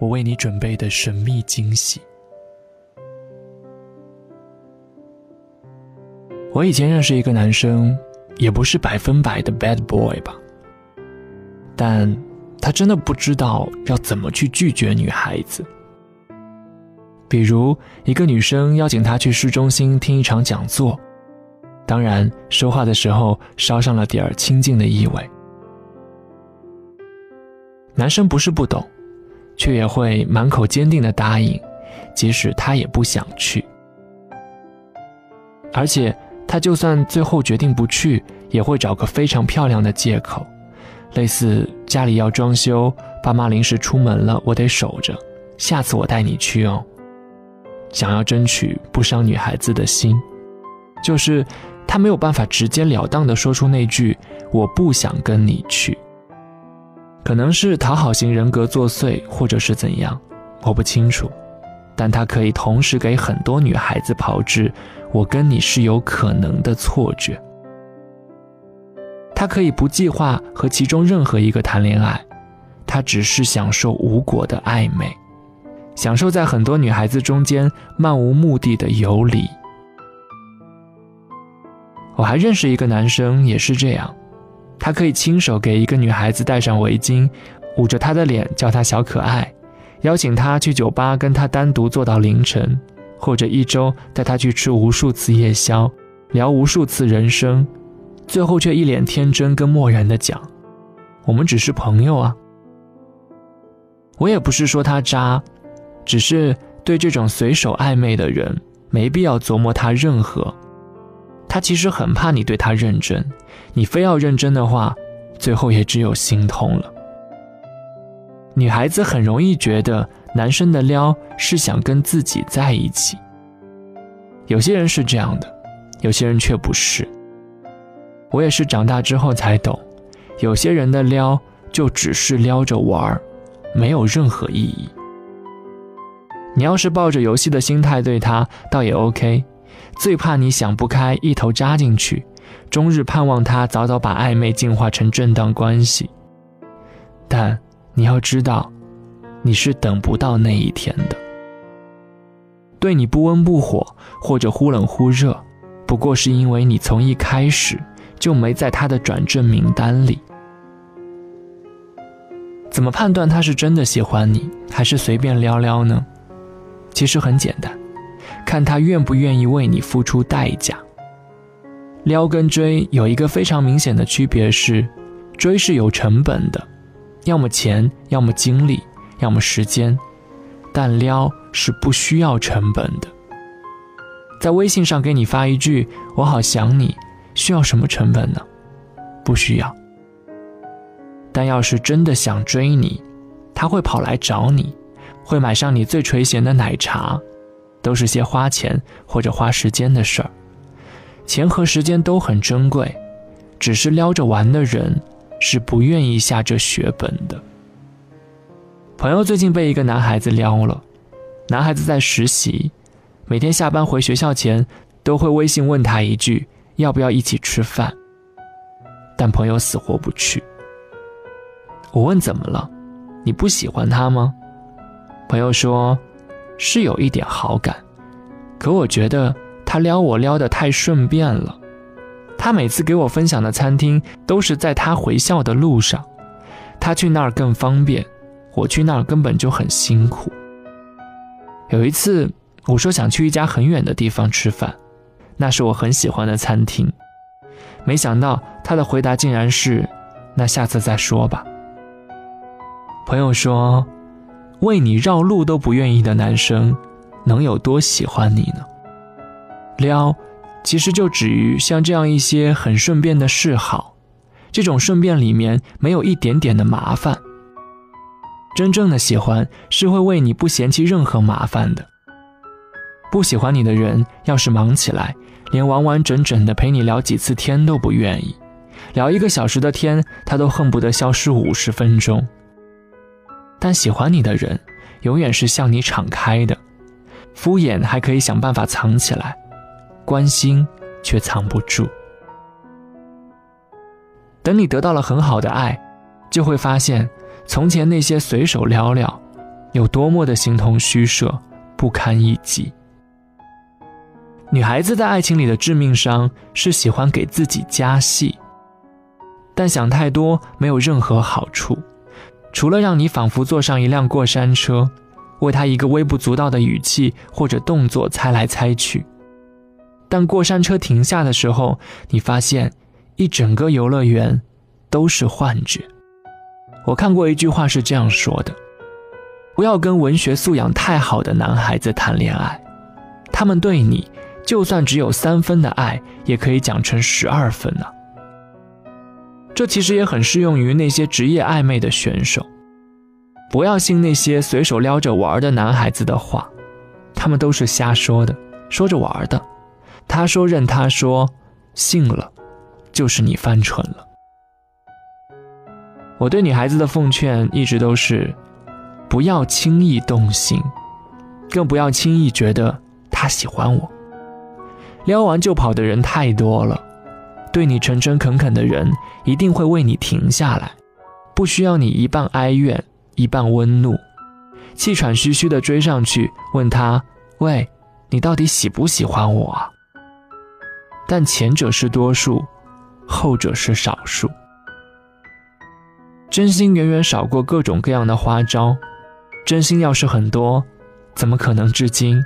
我为你准备的神秘惊喜。我以前认识一个男生，也不是百分百的 bad boy 吧，但他真的不知道要怎么去拒绝女孩子。比如，一个女生邀请他去市中心听一场讲座，当然说话的时候捎上了点儿亲近的意味。男生不是不懂，却也会满口坚定的答应，即使他也不想去。而且他就算最后决定不去，也会找个非常漂亮的借口，类似家里要装修，爸妈临时出门了，我得守着，下次我带你去哦。想要争取不伤女孩子的心，就是他没有办法直截了当的说出那句“我不想跟你去”。可能是讨好型人格作祟，或者是怎样，我不清楚。但他可以同时给很多女孩子炮制“我跟你是有可能”的错觉。他可以不计划和其中任何一个谈恋爱，他只是享受无果的暧昧，享受在很多女孩子中间漫无目的的游离。我还认识一个男生，也是这样。他可以亲手给一个女孩子戴上围巾，捂着她的脸叫她小可爱，邀请她去酒吧跟他单独坐到凌晨，或者一周带她去吃无数次夜宵，聊无数次人生，最后却一脸天真跟漠然的讲：“我们只是朋友啊。”我也不是说他渣，只是对这种随手暧昧的人，没必要琢磨他任何。他其实很怕你对他认真，你非要认真的话，最后也只有心痛了。女孩子很容易觉得男生的撩是想跟自己在一起，有些人是这样的，有些人却不是。我也是长大之后才懂，有些人的撩就只是撩着玩儿，没有任何意义。你要是抱着游戏的心态对他，倒也 OK。最怕你想不开，一头扎进去，终日盼望他早早把暧昧进化成正当关系。但你要知道，你是等不到那一天的。对你不温不火，或者忽冷忽热，不过是因为你从一开始就没在他的转正名单里。怎么判断他是真的喜欢你，还是随便撩撩呢？其实很简单。看他愿不愿意为你付出代价。撩跟追有一个非常明显的区别是，追是有成本的，要么钱，要么精力，要么时间，但撩是不需要成本的。在微信上给你发一句“我好想你”，需要什么成本呢？不需要。但要是真的想追你，他会跑来找你，会买上你最垂涎的奶茶。都是些花钱或者花时间的事儿，钱和时间都很珍贵，只是撩着玩的人是不愿意下这血本的。朋友最近被一个男孩子撩了，男孩子在实习，每天下班回学校前都会微信问他一句要不要一起吃饭，但朋友死活不去。我问怎么了，你不喜欢他吗？朋友说。是有一点好感，可我觉得他撩我撩得太顺便了。他每次给我分享的餐厅都是在他回校的路上，他去那儿更方便，我去那儿根本就很辛苦。有一次我说想去一家很远的地方吃饭，那是我很喜欢的餐厅，没想到他的回答竟然是“那下次再说吧”。朋友说。为你绕路都不愿意的男生，能有多喜欢你呢？撩，其实就止于像这样一些很顺便的示好，这种顺便里面没有一点点的麻烦。真正的喜欢是会为你不嫌弃任何麻烦的。不喜欢你的人，要是忙起来，连完完整整的陪你聊几次天都不愿意，聊一个小时的天，他都恨不得消失五十分钟。但喜欢你的人，永远是向你敞开的，敷衍还可以想办法藏起来，关心却藏不住。等你得到了很好的爱，就会发现，从前那些随手聊聊，有多么的形同虚设，不堪一击。女孩子在爱情里的致命伤是喜欢给自己加戏，但想太多没有任何好处，除了让你仿佛坐上一辆过山车，为他一个微不足道的语气或者动作猜来猜去。但过山车停下的时候，你发现一整个游乐园都是幻觉。我看过一句话是这样说的：不要跟文学素养太好的男孩子谈恋爱，他们对你。就算只有三分的爱，也可以讲成十二分呢。这其实也很适用于那些职业暧昧的选手。不要信那些随手撩着玩的男孩子的话，他们都是瞎说的，说着玩的。他说任他说，信了，就是你犯蠢了。我对女孩子的奉劝一直都是：不要轻易动心，更不要轻易觉得他喜欢我。撩完就跑的人太多了，对你诚诚恳恳的人一定会为你停下来，不需要你一半哀怨一半温怒，气喘吁吁地追上去问他：“喂，你到底喜不喜欢我啊？”但前者是多数，后者是少数。真心远远少过各种各样的花招，真心要是很多，怎么可能至今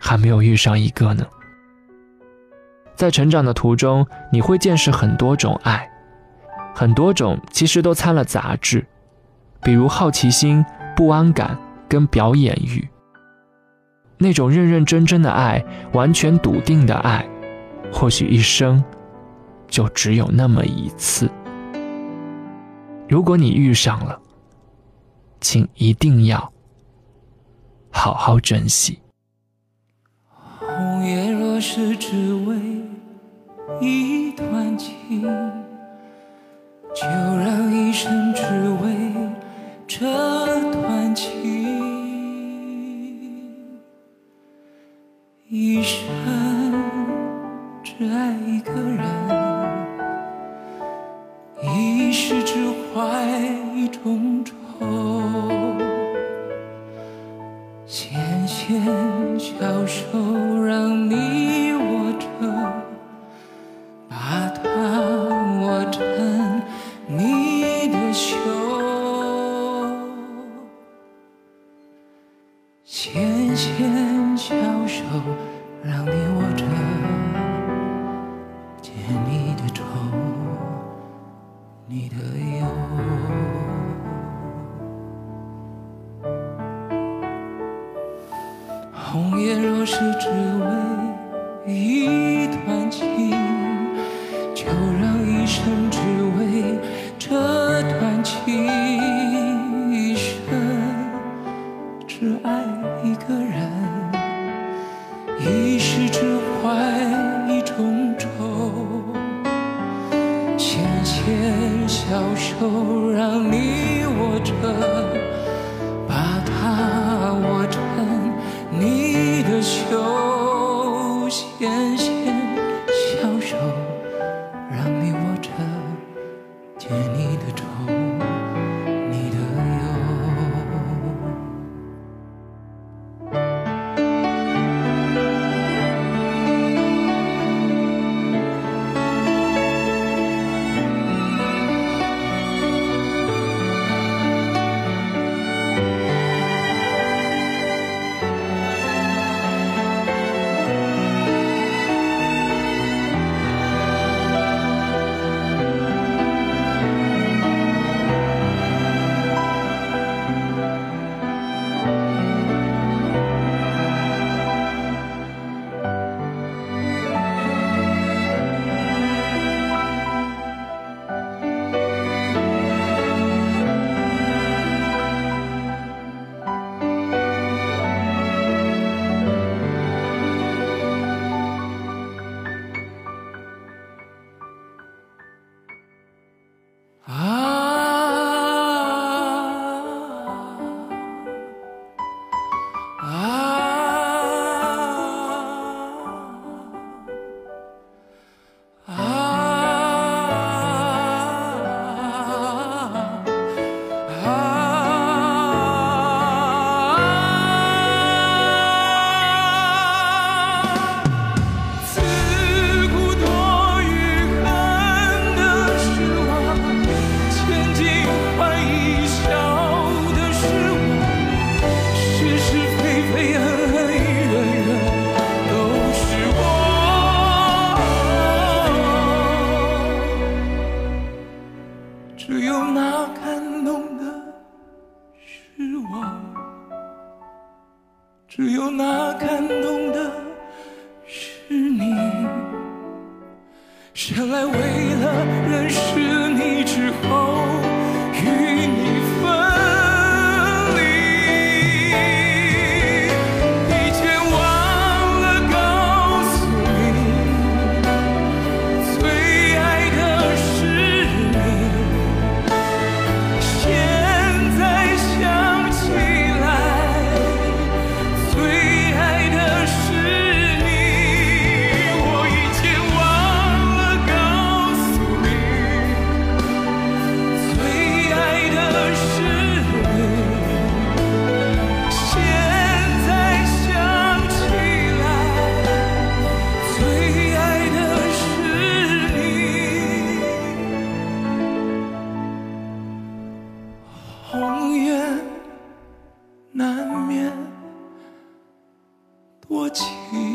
还没有遇上一个呢？在成长的途中，你会见识很多种爱，很多种其实都掺了杂质，比如好奇心、不安感跟表演欲。那种认认真真的爱，完全笃定的爱，或许一生就只有那么一次。如果你遇上了，请一定要好好珍惜。红叶若是只为。一段情，就让一生只为这段情，红颜若是只为一段情就让一生只为这段情一生只爱一个人。一世只怀一种愁纤纤小手让你握着你的秋千。只有那感动的是你。生来为了认识你之后多情。